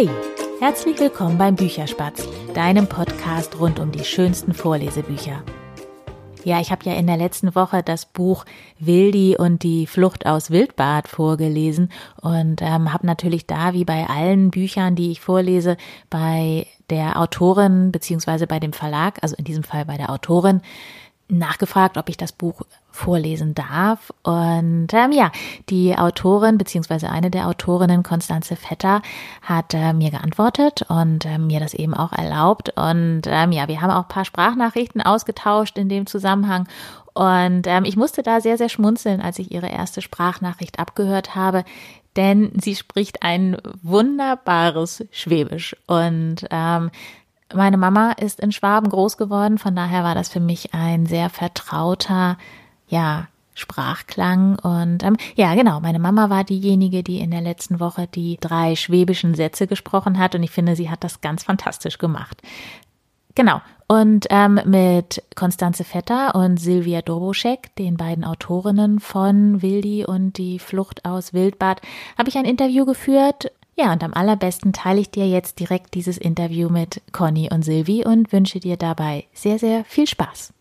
Hey, herzlich willkommen beim Bücherspatz, deinem Podcast rund um die schönsten Vorlesebücher. Ja, ich habe ja in der letzten Woche das Buch Wildi und die Flucht aus Wildbad vorgelesen und ähm, habe natürlich da, wie bei allen Büchern, die ich vorlese, bei der Autorin beziehungsweise bei dem Verlag, also in diesem Fall bei der Autorin, nachgefragt, ob ich das Buch vorlesen darf. Und ähm, ja, die Autorin beziehungsweise eine der Autorinnen, Konstanze Vetter, hat äh, mir geantwortet und äh, mir das eben auch erlaubt. Und ähm, ja, wir haben auch ein paar Sprachnachrichten ausgetauscht in dem Zusammenhang. Und ähm, ich musste da sehr, sehr schmunzeln, als ich ihre erste Sprachnachricht abgehört habe, denn sie spricht ein wunderbares Schwäbisch. Und ähm, meine Mama ist in Schwaben groß geworden, von daher war das für mich ein sehr vertrauter, ja, Sprachklang. Und ähm, ja, genau, meine Mama war diejenige, die in der letzten Woche die drei schwäbischen Sätze gesprochen hat und ich finde, sie hat das ganz fantastisch gemacht. Genau. Und ähm, mit Konstanze Vetter und Silvia Doboschek, den beiden Autorinnen von Wildi und die Flucht aus Wildbad, habe ich ein Interview geführt ja, und am allerbesten teile ich dir jetzt direkt dieses Interview mit Conny und Silvi und wünsche dir dabei sehr, sehr viel Spaß.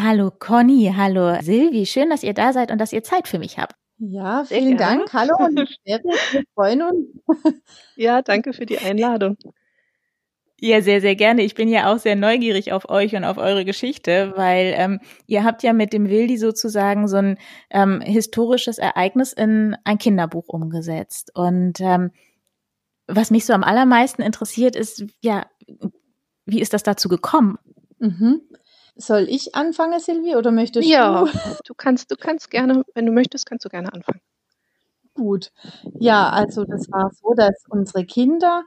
Hallo Conny, hallo Silvi, schön, dass ihr da seid und dass ihr Zeit für mich habt. Ja, vielen Dank. Hallo und wir freuen uns. Ja, danke für die Einladung. Ja, sehr, sehr gerne. Ich bin ja auch sehr neugierig auf euch und auf eure Geschichte, weil ähm, ihr habt ja mit dem Wildi sozusagen so ein ähm, historisches Ereignis in ein Kinderbuch umgesetzt. Und ähm, was mich so am allermeisten interessiert, ist, ja, wie ist das dazu gekommen? Mhm. Soll ich anfangen, Silvi, oder möchtest ja, du? Ja, du kannst, du kannst gerne, wenn du möchtest, kannst du gerne anfangen. Gut. Ja, also das war so, dass unsere Kinder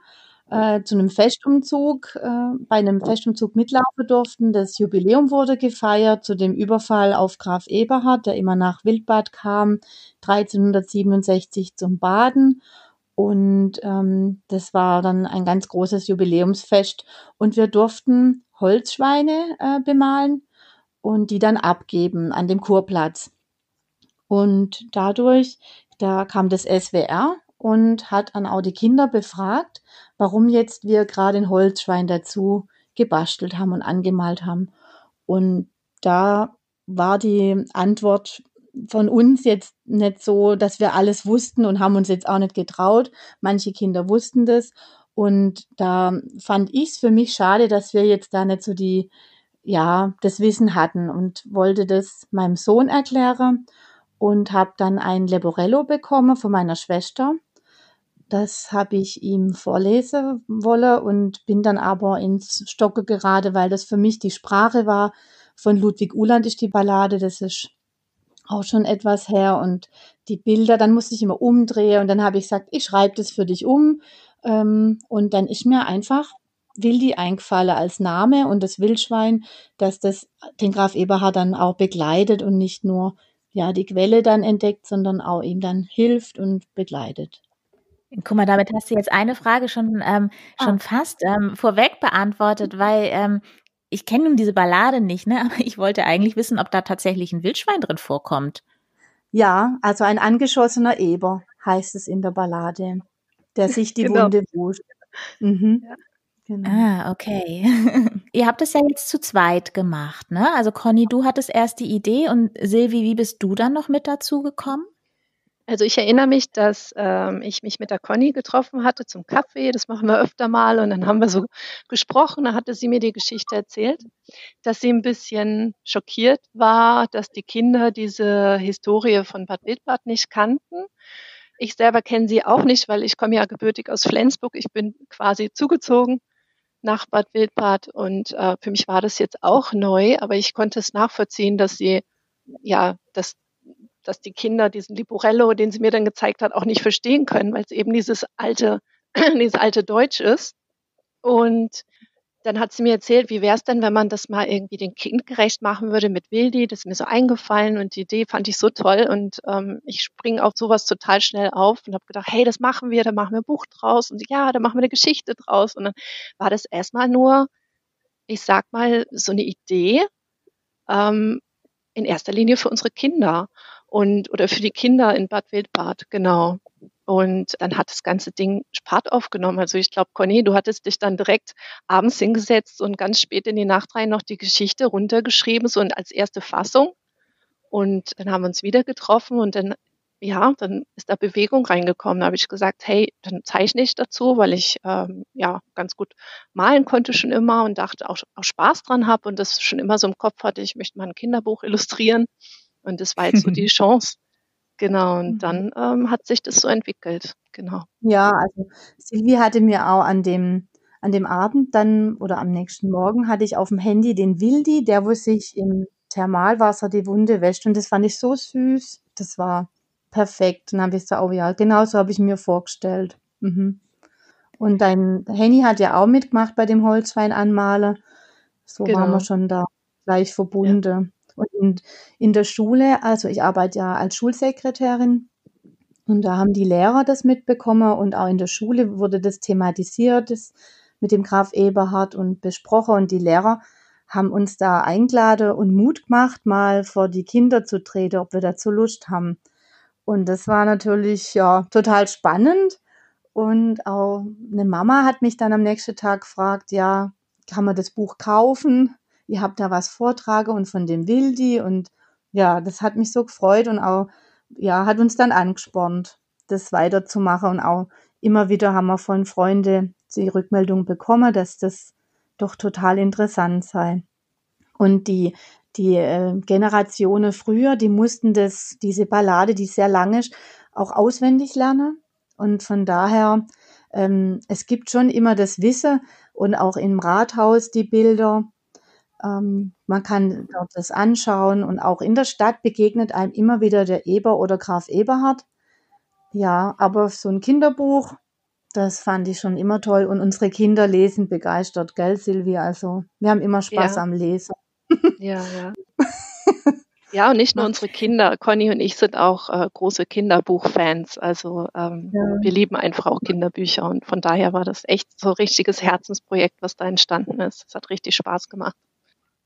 äh, zu einem Festumzug, äh, bei einem Festumzug mitlaufen durften. Das Jubiläum wurde gefeiert zu dem Überfall auf Graf Eberhard, der immer nach Wildbad kam, 1367 zum Baden. Und ähm, das war dann ein ganz großes Jubiläumsfest. Und wir durften Holzschweine äh, bemalen und die dann abgeben an dem Kurplatz. Und dadurch, da kam das SWR und hat dann auch die Kinder befragt, warum jetzt wir gerade ein Holzschwein dazu gebastelt haben und angemalt haben. Und da war die Antwort von uns jetzt nicht so, dass wir alles wussten und haben uns jetzt auch nicht getraut. Manche Kinder wussten das. Und da fand ich es für mich schade, dass wir jetzt da nicht so die, ja, das Wissen hatten und wollte das meinem Sohn erklären und habe dann ein Leborello bekommen von meiner Schwester das habe ich ihm vorlesen wollen und bin dann aber ins Stocke gerade, weil das für mich die Sprache war. Von Ludwig Uhland ist die Ballade, das ist auch schon etwas her und die Bilder, dann musste ich immer umdrehen und dann habe ich gesagt, ich schreibe das für dich um ähm, und dann ist mir einfach Wildi eingefallen als Name und das Wildschwein, dass das den Graf Eberhard dann auch begleitet und nicht nur ja die Quelle dann entdeckt, sondern auch ihm dann hilft und begleitet. Guck mal, damit hast du jetzt eine Frage schon, ähm, ah. schon fast ähm, vorweg beantwortet, weil ähm, ich kenne nun diese Ballade nicht, ne? Aber ich wollte eigentlich wissen, ob da tatsächlich ein Wildschwein drin vorkommt. Ja, also ein angeschossener Eber heißt es in der Ballade, der sich die genau. Wunde wusch. Mhm. Ja. Genau. Ah, okay. Ihr habt es ja jetzt zu zweit gemacht, ne? Also Conny, du hattest erst die Idee und Silvi, wie bist du dann noch mit dazu gekommen? Also ich erinnere mich, dass ähm, ich mich mit der Conny getroffen hatte zum Kaffee. Das machen wir öfter mal. Und dann haben wir so gesprochen. Da hatte sie mir die Geschichte erzählt, dass sie ein bisschen schockiert war, dass die Kinder diese Historie von Bad Wildbad nicht kannten. Ich selber kenne sie auch nicht, weil ich komme ja gebürtig aus Flensburg. Ich bin quasi zugezogen nach Bad Wildbad und äh, für mich war das jetzt auch neu, aber ich konnte es nachvollziehen, dass sie ja das dass die Kinder diesen Liborello, den sie mir dann gezeigt hat, auch nicht verstehen können, weil es eben dieses alte, dieses alte Deutsch ist. Und dann hat sie mir erzählt, wie wäre es denn, wenn man das mal irgendwie den Kind gerecht machen würde mit Wildi. Das ist mir so eingefallen und die Idee fand ich so toll und ähm, ich springe auf sowas total schnell auf und habe gedacht, hey, das machen wir, da machen wir ein Buch draus und ja, da machen wir eine Geschichte draus. Und dann war das erstmal nur, ich sag mal, so eine Idee ähm, in erster Linie für unsere Kinder und oder für die Kinder in Bad Wildbad, genau. Und dann hat das ganze Ding Fahrt aufgenommen. Also ich glaube, Conny, du hattest dich dann direkt abends hingesetzt und ganz spät in die Nacht rein noch die Geschichte runtergeschrieben, so als erste Fassung. Und dann haben wir uns wieder getroffen und dann, ja, dann ist da Bewegung reingekommen. Da habe ich gesagt, hey, dann zeichne ich dazu, weil ich ähm, ja ganz gut malen konnte schon immer und dachte auch, auch Spaß dran habe und das schon immer so im Kopf hatte, ich möchte mal ein Kinderbuch illustrieren. Und das war jetzt so die Chance. Genau, und mhm. dann ähm, hat sich das so entwickelt. Genau. Ja, also Silvi hatte mir auch an dem an dem Abend dann oder am nächsten Morgen hatte ich auf dem Handy den Wildi, der wo sich im Thermalwasser die Wunde wäscht und das fand ich so süß. Das war perfekt. Und dann habe ich so, oh ja, genau so habe ich mir vorgestellt. Mhm. Und dein Henny hat ja auch mitgemacht bei dem Holzwein anmalen. So genau. waren wir schon da gleich verbunden. Ja. Und in, der Schule, also ich arbeite ja als Schulsekretärin und da haben die Lehrer das mitbekommen und auch in der Schule wurde das thematisiert, das mit dem Graf Eberhard und besprochen und die Lehrer haben uns da eingeladen und Mut gemacht, mal vor die Kinder zu treten, ob wir dazu Lust haben. Und das war natürlich ja total spannend. Und auch eine Mama hat mich dann am nächsten Tag gefragt, ja, kann man das Buch kaufen? Ihr habt da was vortrage und von dem Wildi und ja, das hat mich so gefreut und auch, ja, hat uns dann angespornt, das weiterzumachen und auch immer wieder haben wir von Freunden die Rückmeldung bekommen, dass das doch total interessant sei. Und die, die äh, Generationen früher, die mussten das, diese Ballade, die sehr lang ist, auch auswendig lernen. Und von daher, ähm, es gibt schon immer das Wissen und auch im Rathaus die Bilder. Ähm, man kann dort das anschauen und auch in der Stadt begegnet einem immer wieder der Eber oder Graf Eberhard. Ja, aber so ein Kinderbuch, das fand ich schon immer toll. Und unsere Kinder lesen begeistert, gell, Silvia? Also wir haben immer Spaß ja. am Lesen. Ja, ja. Ja, und nicht nur unsere Kinder. Conny und ich sind auch äh, große Kinderbuchfans. Also ähm, ja. wir lieben einfach auch Kinderbücher und von daher war das echt so ein richtiges Herzensprojekt, was da entstanden ist. Es hat richtig Spaß gemacht.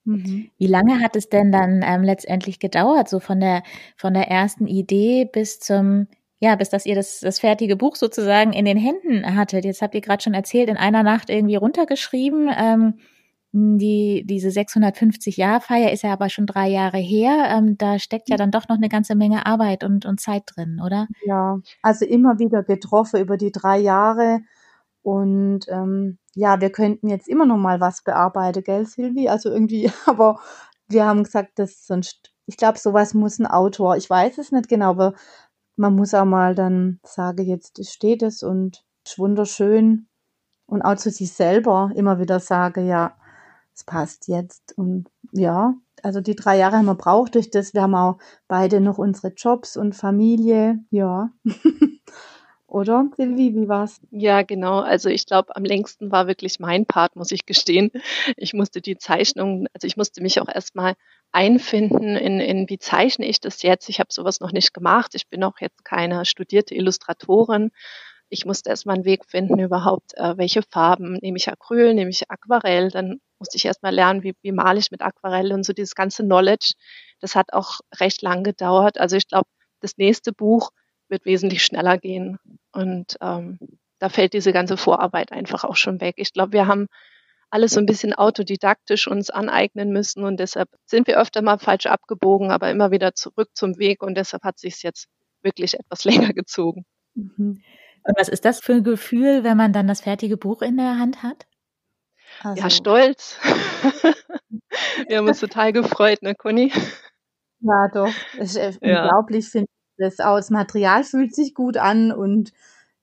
Mhm. Wie lange hat es denn dann ähm, letztendlich gedauert, so von der von der ersten Idee bis zum ja, bis dass ihr das, das fertige Buch sozusagen in den Händen hattet. Jetzt habt ihr gerade schon erzählt, in einer Nacht irgendwie runtergeschrieben. Ähm, die, diese 650-Jahr-Feier ist ja aber schon drei Jahre her. Ähm, da steckt ja dann doch noch eine ganze Menge Arbeit und, und Zeit drin, oder? Ja, also immer wieder getroffen über die drei Jahre. Und ähm, ja, wir könnten jetzt immer noch mal was bearbeiten, gell, Silvi? Also irgendwie, aber wir haben gesagt, dass sonst, ich glaube, sowas muss ein Autor, ich weiß es nicht genau, aber man muss auch mal dann sagen, jetzt steht es und ist wunderschön und auch zu sich selber immer wieder sagen, ja, es passt jetzt und ja, also die drei Jahre haben wir braucht durch das, wir haben auch beide noch unsere Jobs und Familie, ja. Oder, Silvi, wie war's? Ja, genau. Also ich glaube, am längsten war wirklich mein Part, muss ich gestehen. Ich musste die Zeichnung, also ich musste mich auch erstmal einfinden in, in wie zeichne ich das jetzt. Ich habe sowas noch nicht gemacht. Ich bin auch jetzt keine studierte Illustratorin. Ich musste erstmal einen Weg finden, überhaupt, äh, welche Farben nehme ich Acryl, nehme ich Aquarell. Dann musste ich erstmal lernen, wie, wie male ich mit Aquarell und so dieses ganze Knowledge. Das hat auch recht lang gedauert. Also ich glaube, das nächste Buch wird wesentlich schneller gehen. Und ähm, da fällt diese ganze Vorarbeit einfach auch schon weg. Ich glaube, wir haben alles so ein bisschen autodidaktisch uns aneignen müssen und deshalb sind wir öfter mal falsch abgebogen, aber immer wieder zurück zum Weg und deshalb hat sich jetzt wirklich etwas länger gezogen. Mhm. Und was ist das für ein Gefühl, wenn man dann das fertige Buch in der Hand hat? Also. Ja, stolz. wir haben uns total gefreut, ne, Conny? Ja, doch. Es ist ja. unglaublich, finde ich. Das, das Material fühlt sich gut an und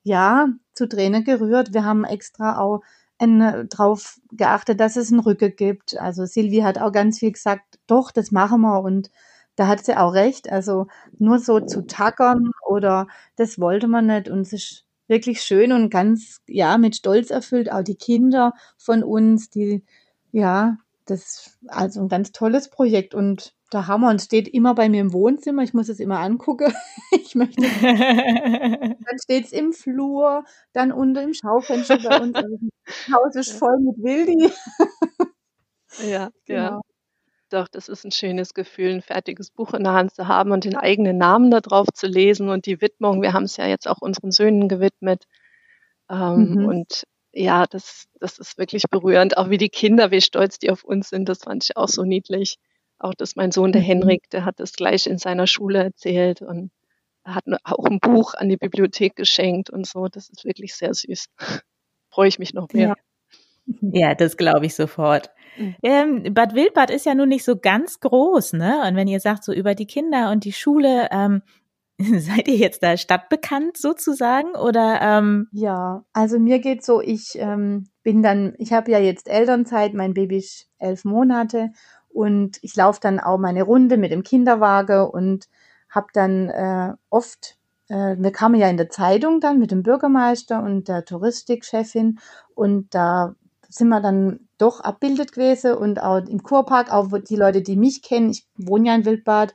ja, zu Tränen gerührt. Wir haben extra auch ein, drauf geachtet, dass es einen Rücke gibt. Also Silvi hat auch ganz viel gesagt, doch, das machen wir und da hat sie auch recht. Also nur so zu tackern oder das wollte man nicht und es ist wirklich schön und ganz, ja, mit Stolz erfüllt. Auch die Kinder von uns, die, ja, das also ein ganz tolles Projekt und der Hammer und steht immer bei mir im Wohnzimmer. Ich muss es immer angucken. Ich möchte. dann steht es im Flur, dann unter im Schaufenster bei uns. Also das Haus ist voll mit Wildi. ja, genau. ja. Doch, das ist ein schönes Gefühl, ein fertiges Buch in der Hand zu haben und den eigenen Namen da drauf zu lesen und die Widmung. Wir haben es ja jetzt auch unseren Söhnen gewidmet. Ähm, mhm. Und ja, das, das ist wirklich berührend. Auch wie die Kinder, wie stolz die auf uns sind, das fand ich auch so niedlich. Auch dass mein Sohn, der mhm. Henrik, der hat das gleich in seiner Schule erzählt und hat auch ein Buch an die Bibliothek geschenkt und so. Das ist wirklich sehr süß. Freue ich mich noch mehr. Ja. Ja, das glaube ich sofort. Mhm. Ähm, Bad Wildbad ist ja nun nicht so ganz groß, ne? Und wenn ihr sagt, so über die Kinder und die Schule, ähm, seid ihr jetzt da stadtbekannt sozusagen oder? Ähm? Ja, also mir geht so, ich ähm, bin dann, ich habe ja jetzt Elternzeit, mein Baby ist elf Monate und ich laufe dann auch meine Runde mit dem Kinderwagen und habe dann äh, oft, äh, wir kamen ja in der Zeitung dann mit dem Bürgermeister und der Touristikchefin und da sind wir dann doch abbildet gewesen und auch im Kurpark, auch die Leute, die mich kennen, ich wohne ja in Wildbad,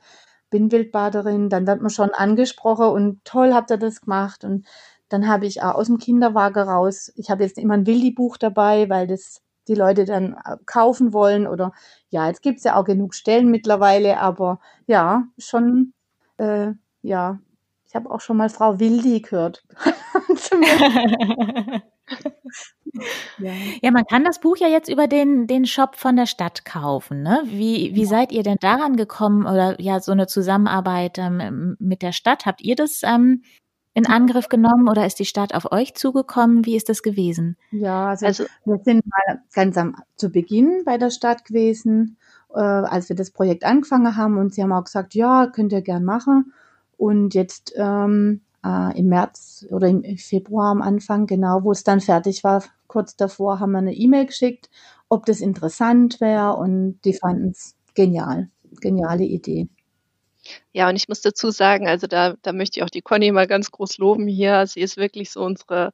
bin Wildbaderin, dann wird man schon angesprochen und toll habt ihr das gemacht und dann habe ich auch aus dem Kinderwagen raus, ich habe jetzt immer ein Wildi-Buch dabei, weil das die Leute dann äh, kaufen wollen oder ja, jetzt gibt es ja auch genug Stellen mittlerweile, aber ja, schon, äh, ja, ich habe auch schon mal Frau Wildi gehört. ja. ja, man kann das Buch ja jetzt über den, den Shop von der Stadt kaufen. Ne? Wie, wie ja. seid ihr denn daran gekommen oder ja, so eine Zusammenarbeit ähm, mit der Stadt? Habt ihr das ähm, in Angriff genommen oder ist die Stadt auf euch zugekommen? Wie ist das gewesen? Ja, also, also wir sind mal ganz am, zu Beginn bei der Stadt gewesen, äh, als wir das Projekt angefangen haben und sie haben auch gesagt, ja, könnt ihr gern machen. Und jetzt ähm, äh, im März oder im Februar am Anfang, genau, wo es dann fertig war, kurz davor, haben wir eine E-Mail geschickt, ob das interessant wäre und die fanden es genial. Geniale Idee. Ja, und ich muss dazu sagen, also da, da möchte ich auch die Conny mal ganz groß loben hier. Sie ist wirklich so unsere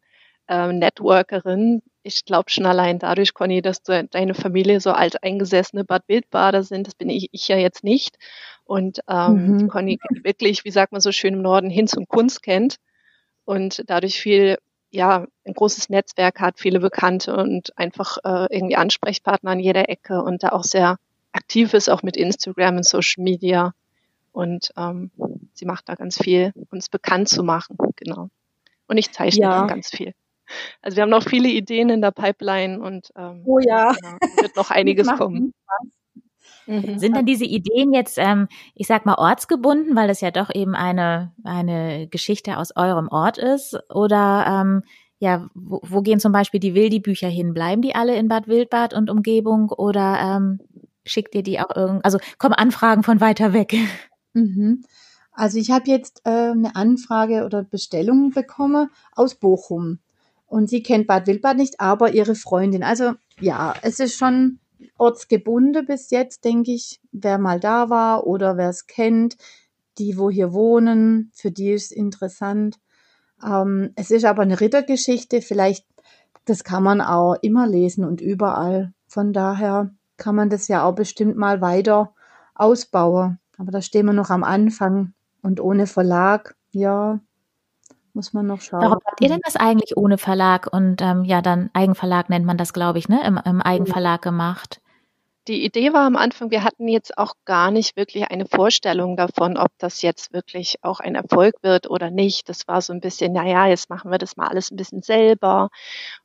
äh, Networkerin. Ich glaube schon allein dadurch, Conny, dass du, deine Familie so alteingesessene Bad Wildbader sind, das bin ich, ich ja jetzt nicht. Und ähm, mhm. Conny wirklich, wie sagt man so schön im Norden, hin zum Kunst kennt und dadurch viel, ja, ein großes Netzwerk hat, viele Bekannte und einfach äh, irgendwie Ansprechpartner an jeder Ecke und da auch sehr aktiv ist, auch mit Instagram und Social Media. Und ähm, sie macht da ganz viel, uns bekannt zu machen, genau. Und ich zeichne ja. ganz viel. Also wir haben noch viele Ideen in der Pipeline und ähm, oh ja. Genau, wird noch einiges kommen. Mhm. Sind denn diese Ideen jetzt, ähm, ich sag mal, ortsgebunden, weil das ja doch eben eine, eine Geschichte aus eurem Ort ist? Oder ähm, ja, wo, wo gehen zum Beispiel die Wildi-Bücher hin? Bleiben die alle in Bad Wildbad und Umgebung oder ähm, schickt ihr die auch irgend, also kommen Anfragen von weiter weg? Mhm. Also ich habe jetzt äh, eine Anfrage oder Bestellung bekommen aus Bochum. Und sie kennt Bad Wildbad nicht, aber ihre Freundin. Also ja, es ist schon ortsgebunden bis jetzt, denke ich, wer mal da war oder wer es kennt, die, wo hier wohnen, für die ist es interessant. Ähm, es ist aber eine Rittergeschichte, vielleicht, das kann man auch immer lesen und überall. Von daher kann man das ja auch bestimmt mal weiter ausbauen. Aber da stehen wir noch am Anfang und ohne Verlag, ja, muss man noch schauen. Warum habt ihr denn das eigentlich ohne Verlag und ähm, ja, dann Eigenverlag nennt man das, glaube ich, ne? Im, im Eigenverlag gemacht? Die Idee war am Anfang, wir hatten jetzt auch gar nicht wirklich eine Vorstellung davon, ob das jetzt wirklich auch ein Erfolg wird oder nicht. Das war so ein bisschen, naja, jetzt machen wir das mal alles ein bisschen selber.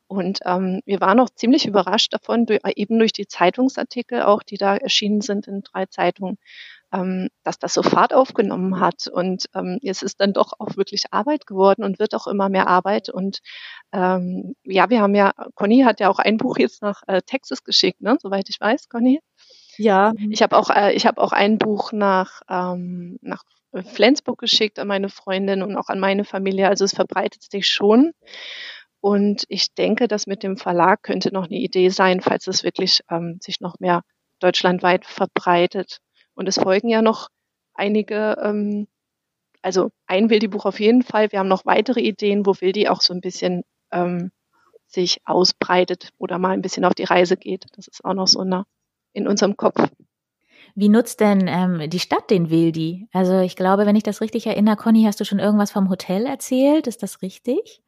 Und ähm, wir waren auch ziemlich überrascht davon, durch, eben durch die Zeitungsartikel auch, die da erschienen sind in drei Zeitungen, ähm, dass das so Fahrt aufgenommen hat. Und ähm, es ist dann doch auch wirklich Arbeit geworden und wird auch immer mehr Arbeit. Und ähm, ja, wir haben ja, Conny hat ja auch ein Buch jetzt nach äh, Texas geschickt, ne? soweit ich weiß, Conny. Ja. Ich habe auch, äh, ich habe auch ein Buch nach, ähm, nach Flensburg geschickt an meine Freundin und auch an meine Familie. Also es verbreitet sich schon. Und ich denke, dass mit dem Verlag könnte noch eine Idee sein, falls es wirklich ähm, sich noch mehr deutschlandweit verbreitet. Und es folgen ja noch einige, ähm, also ein Wildi-Buch auf jeden Fall. Wir haben noch weitere Ideen, wo Wildi auch so ein bisschen ähm, sich ausbreitet oder mal ein bisschen auf die Reise geht. Das ist auch noch so eine, in unserem Kopf. Wie nutzt denn ähm, die Stadt den Wildi? Also ich glaube, wenn ich das richtig erinnere, Conny, hast du schon irgendwas vom Hotel erzählt? Ist das richtig?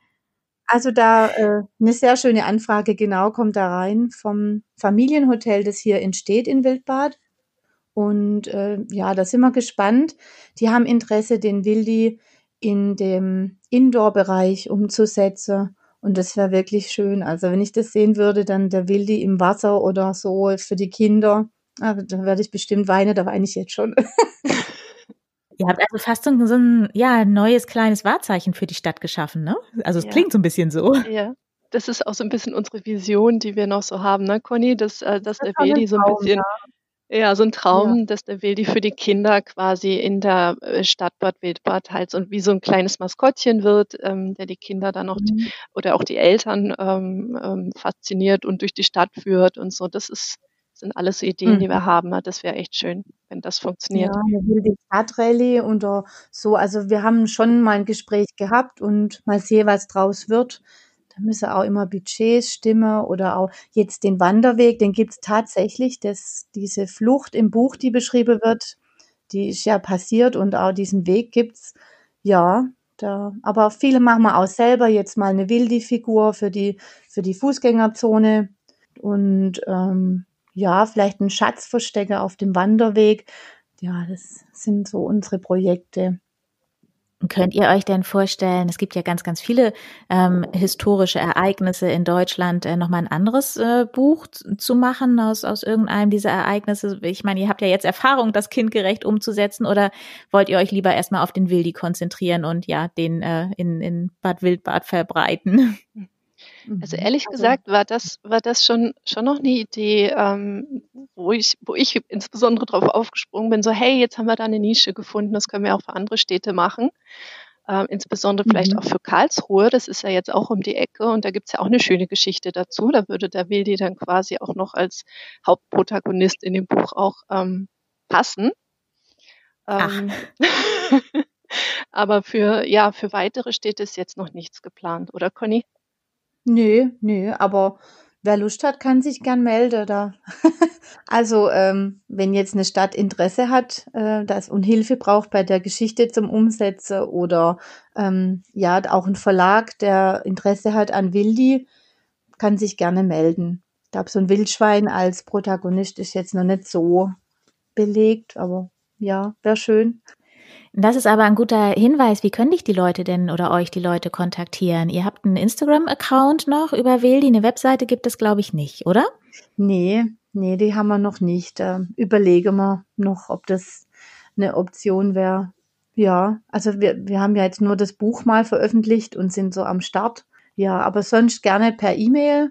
Also da äh, eine sehr schöne Anfrage genau kommt da rein vom Familienhotel, das hier entsteht in Wildbad. Und äh, ja, da sind wir gespannt. Die haben Interesse, den Wildi in dem Indoor-Bereich umzusetzen. Und das wäre wirklich schön. Also wenn ich das sehen würde, dann der Wildi im Wasser oder so für die Kinder, ah, da werde ich bestimmt weinen, da weine ich jetzt schon. Ihr habt also fast so ein, ja, neues kleines Wahrzeichen für die Stadt geschaffen, ne? Also es ja. klingt so ein bisschen so. Ja. Das ist auch so ein bisschen unsere Vision, die wir noch so haben, ne, Conny? Dass, äh, dass der Wildi so ein bisschen ja. Ja, so ein Traum, ja. dass der Wildi für die Kinder quasi in der äh, Stadt Bad Wildbad halt so wie so ein kleines Maskottchen wird, ähm, der die Kinder dann noch mhm. oder auch die Eltern ähm, ähm, fasziniert und durch die Stadt führt und so. Das ist sind alles Ideen, mhm. die wir mhm. haben. Das wäre echt schön, wenn das funktioniert. Ja, eine wilde Stadtrallye und so. Also wir haben schon mal ein Gespräch gehabt und mal sehen, was draus wird. Da müssen auch immer Budgets stimmen oder auch jetzt den Wanderweg, den gibt es tatsächlich, dass diese Flucht im Buch, die beschrieben wird, die ist ja passiert und auch diesen Weg gibt's. Ja, da, aber viele machen wir auch selber jetzt mal eine Wildi-Figur für die, für die Fußgängerzone und ähm, ja, vielleicht ein Schatzverstecker auf dem Wanderweg. Ja, das sind so unsere Projekte. Könnt ihr euch denn vorstellen, es gibt ja ganz, ganz viele ähm, historische Ereignisse in Deutschland, äh, nochmal ein anderes äh, Buch zu machen aus, aus irgendeinem dieser Ereignisse? Ich meine, ihr habt ja jetzt Erfahrung, das kindgerecht umzusetzen oder wollt ihr euch lieber erstmal auf den Wildi konzentrieren und ja, den äh, in, in Bad Wildbad verbreiten? Also mhm. ehrlich also, gesagt war das, war das schon, schon noch eine Idee, ähm, wo, ich, wo ich insbesondere darauf aufgesprungen bin, so hey, jetzt haben wir da eine Nische gefunden, das können wir auch für andere Städte machen. Ähm, insbesondere vielleicht mhm. auch für Karlsruhe, das ist ja jetzt auch um die Ecke und da gibt's ja auch eine schöne Geschichte dazu. Da würde der Wildi dann quasi auch noch als Hauptprotagonist in dem Buch auch ähm, passen. Ähm, aber für, ja, für weitere Städte ist jetzt noch nichts geplant, oder Conny? Nö, nö, aber wer Lust hat, kann sich gern melden da. Also, ähm, wenn jetzt eine Stadt Interesse hat, äh, das und Hilfe braucht bei der Geschichte zum Umsetzen oder ähm, ja, auch ein Verlag, der Interesse hat an Wildi, kann sich gerne melden. Ich glaube, so ein Wildschwein als Protagonist ist jetzt noch nicht so belegt, aber ja, wäre schön. Das ist aber ein guter Hinweis. Wie können dich die Leute denn oder euch die Leute kontaktieren? Ihr habt einen Instagram-Account noch über Wildi, eine Webseite gibt es, glaube ich, nicht, oder? Nee, nee, die haben wir noch nicht. Äh, überlegen wir noch, ob das eine Option wäre. Ja, also wir, wir haben ja jetzt nur das Buch mal veröffentlicht und sind so am Start. Ja, aber sonst gerne per E-Mail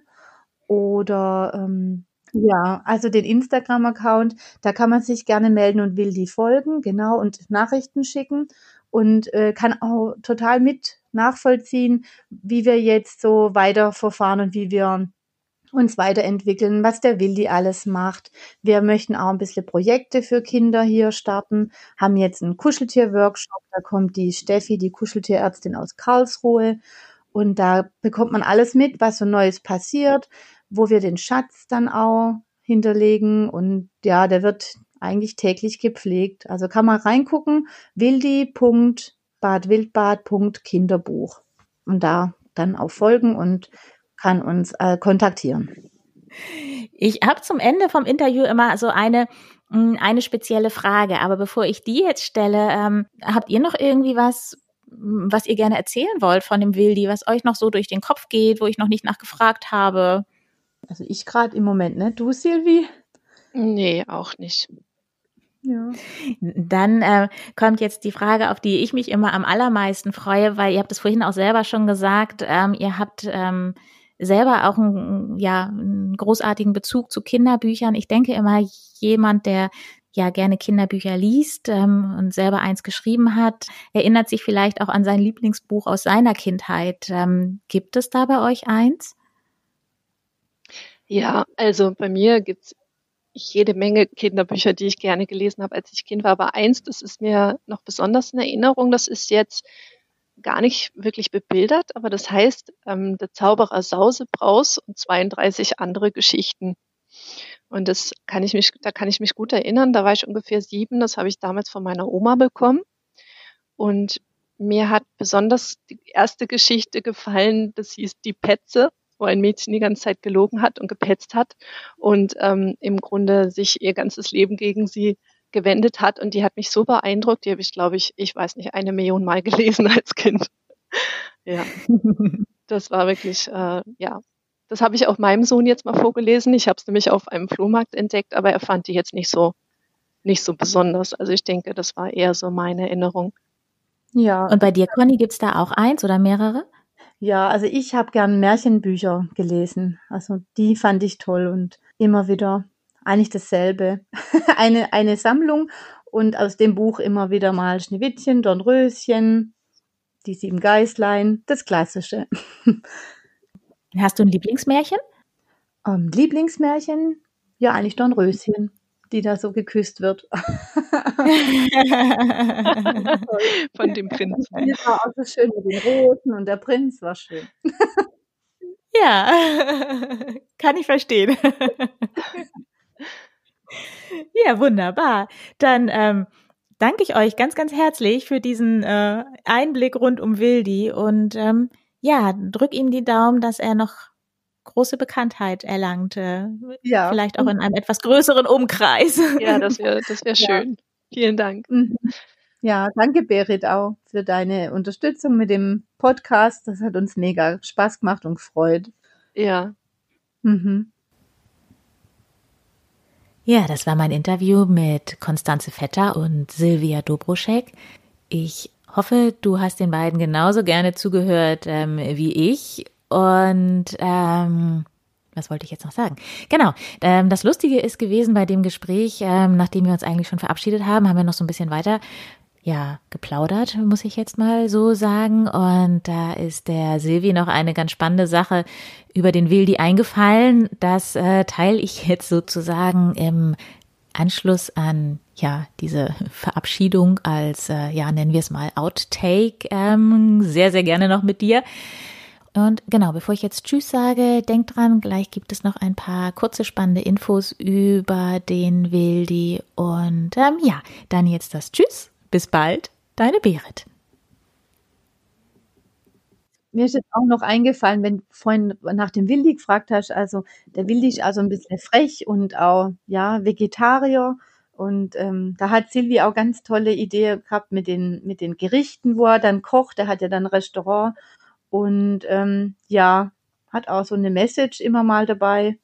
oder ähm, ja, also den Instagram-Account, da kann man sich gerne melden und will die folgen, genau, und Nachrichten schicken und äh, kann auch total mit nachvollziehen, wie wir jetzt so weiter verfahren und wie wir uns weiterentwickeln, was der Willi alles macht. Wir möchten auch ein bisschen Projekte für Kinder hier starten, haben jetzt einen Kuscheltier-Workshop, da kommt die Steffi, die Kuscheltierärztin aus Karlsruhe und da bekommt man alles mit, was so Neues passiert, wo wir den Schatz dann auch hinterlegen und ja, der wird eigentlich täglich gepflegt. Also kann man reingucken, wildi.badwildbad.kinderbuch und da dann auch folgen und kann uns äh, kontaktieren. Ich habe zum Ende vom Interview immer so eine mm, eine spezielle Frage, aber bevor ich die jetzt stelle, ähm, habt ihr noch irgendwie was, mm, was ihr gerne erzählen wollt von dem Wildi, was euch noch so durch den Kopf geht, wo ich noch nicht nachgefragt habe? Also ich gerade im Moment, ne? Du, Silvi? Nee, auch nicht. Ja. Dann äh, kommt jetzt die Frage, auf die ich mich immer am allermeisten freue, weil ihr habt es vorhin auch selber schon gesagt, ähm, ihr habt ähm, selber auch einen, ja, einen großartigen Bezug zu Kinderbüchern. Ich denke immer, jemand, der ja gerne Kinderbücher liest ähm, und selber eins geschrieben hat, erinnert sich vielleicht auch an sein Lieblingsbuch aus seiner Kindheit. Ähm, gibt es da bei euch eins? Ja, also bei mir gibt's jede Menge Kinderbücher, die ich gerne gelesen habe, als ich Kind war. Aber eins, das ist mir noch besonders in Erinnerung, das ist jetzt gar nicht wirklich bebildert, aber das heißt ähm, Der Zauberer Sausebraus und 32 andere Geschichten. Und das kann ich mich, da kann ich mich gut erinnern. Da war ich ungefähr sieben. Das habe ich damals von meiner Oma bekommen. Und mir hat besonders die erste Geschichte gefallen. Das hieß Die Petze. Wo ein Mädchen die ganze Zeit gelogen hat und gepetzt hat und ähm, im Grunde sich ihr ganzes Leben gegen sie gewendet hat. Und die hat mich so beeindruckt, die habe ich, glaube ich, ich weiß nicht, eine Million Mal gelesen als Kind. ja, das war wirklich, äh, ja, das habe ich auch meinem Sohn jetzt mal vorgelesen. Ich habe es nämlich auf einem Flohmarkt entdeckt, aber er fand die jetzt nicht so, nicht so besonders. Also ich denke, das war eher so meine Erinnerung. Ja. Und bei dir, Conny, gibt es da auch eins oder mehrere? Ja, also ich habe gern Märchenbücher gelesen. Also die fand ich toll und immer wieder eigentlich dasselbe. eine, eine Sammlung und aus dem Buch immer wieder mal Schneewittchen, Dornröschen, die sieben Geißlein, das Klassische. Hast du ein Lieblingsmärchen? Ähm, Lieblingsmärchen? Ja, eigentlich Dornröschen die da so geküsst wird. Von dem Prinz. Das war auch so schön mit den Rosen und der Prinz war schön. Ja, kann ich verstehen. Ja, wunderbar. Dann ähm, danke ich euch ganz, ganz herzlich für diesen äh, Einblick rund um Wildi und ähm, ja, drück ihm die Daumen, dass er noch große Bekanntheit erlangte. Ja. Vielleicht auch in einem etwas größeren Umkreis. Ja, das wäre das wär schön. Ja. Vielen Dank. Mhm. Ja, danke Berit auch für deine Unterstützung mit dem Podcast. Das hat uns mega Spaß gemacht und gefreut. Ja. Mhm. Ja, das war mein Interview mit Konstanze Vetter und Silvia Dobroschek. Ich hoffe, du hast den beiden genauso gerne zugehört ähm, wie ich und ähm, was wollte ich jetzt noch sagen? Genau. Ähm, das Lustige ist gewesen bei dem Gespräch, ähm, nachdem wir uns eigentlich schon verabschiedet haben, haben wir noch so ein bisschen weiter ja, geplaudert, muss ich jetzt mal so sagen. Und da ist der Silvi noch eine ganz spannende Sache über den Wildi eingefallen. Das äh, teile ich jetzt sozusagen im Anschluss an ja diese Verabschiedung als äh, ja nennen wir es mal Outtake ähm, sehr sehr gerne noch mit dir. Und genau, bevor ich jetzt Tschüss sage, denkt dran, gleich gibt es noch ein paar kurze spannende Infos über den Wildi. Und ähm, ja, dann jetzt das Tschüss. Bis bald, deine Berit. Mir ist jetzt auch noch eingefallen, wenn du vorhin nach dem Wildi gefragt hast, also der Wildi ist also ein bisschen frech und auch ja Vegetarier. Und ähm, da hat Silvi auch ganz tolle Idee gehabt mit den, mit den Gerichten, wo er dann kocht. Er hat ja dann ein Restaurant und ähm, ja, hat auch so eine Message immer mal dabei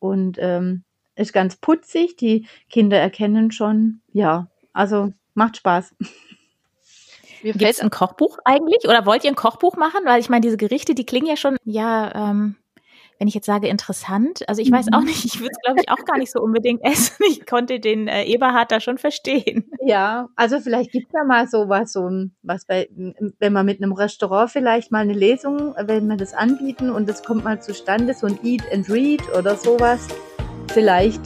und ähm, ist ganz putzig. Die Kinder erkennen schon, ja, also macht Spaß. Gibt es ein Kochbuch eigentlich? Oder wollt ihr ein Kochbuch machen? Weil ich meine, diese Gerichte, die klingen ja schon, ja, ähm, wenn ich jetzt sage interessant, also ich weiß auch mhm. nicht, ich würde es glaube ich auch gar nicht so unbedingt essen. Ich konnte den äh, Eberhard da schon verstehen. Ja, also vielleicht gibt es ja mal sowas, so was bei, wenn man mit einem Restaurant vielleicht mal eine Lesung, wenn wir das anbieten und das kommt mal zustande, so ein Eat and Read oder sowas. Vielleicht